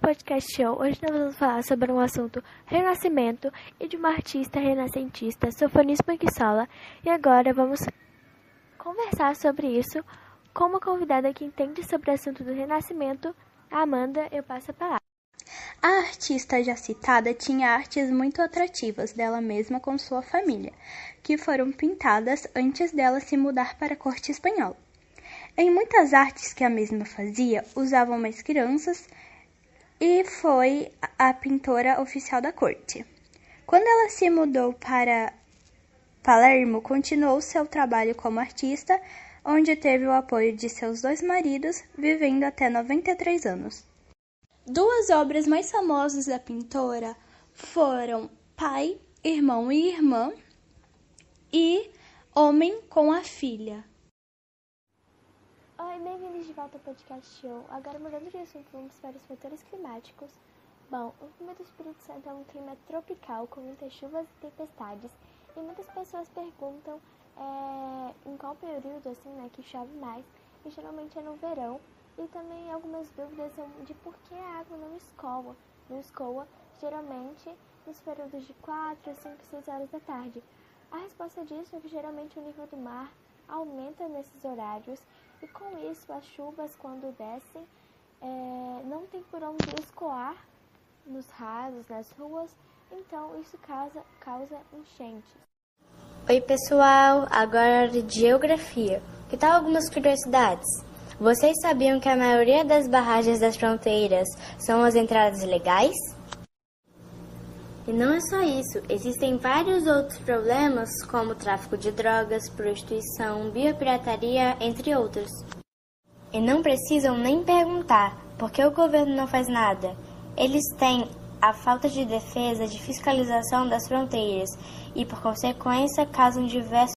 Podcast Show. Hoje nós vamos falar sobre um assunto renascimento e de uma artista renascentista, Sofonis Panquissola. E agora vamos conversar sobre isso com uma convidada que entende sobre o assunto do renascimento, a Amanda. Eu passo a palavra. A artista já citada tinha artes muito atrativas dela mesma com sua família, que foram pintadas antes dela se mudar para a corte espanhola. Em muitas artes que a mesma fazia, usavam mais crianças e foi a pintora oficial da corte. Quando ela se mudou para Palermo, continuou seu trabalho como artista, onde teve o apoio de seus dois maridos, vivendo até 93 anos. Duas obras mais famosas da pintora foram Pai, Irmão e Irmã e Homem com a Filha. Bem-vindos de volta ao podcast show. Agora mudando de assunto, vamos para os fatores climáticos. Bom, o clima do Espírito Santo é um clima tropical com muitas chuvas e tempestades. E muitas pessoas perguntam é, em qual período assim, né, que chove mais. E geralmente é no verão. E também algumas dúvidas são de por que a água não escoa. Não escoa, geralmente nos períodos de 4, 5, 6 horas da tarde. A resposta disso é que geralmente o nível do mar aumenta nesses horários e com isso as chuvas quando descem é, não tem por onde escoar nos rasos, nas ruas, então isso causa, causa enchentes. Oi pessoal, agora de geografia. Que tal algumas curiosidades? Vocês sabiam que a maioria das barragens das fronteiras são as entradas legais? E não é só isso, existem vários outros problemas, como tráfico de drogas, prostituição, biopirataria, entre outros. E não precisam nem perguntar, porque o governo não faz nada. Eles têm a falta de defesa de fiscalização das fronteiras e, por consequência, causam diversos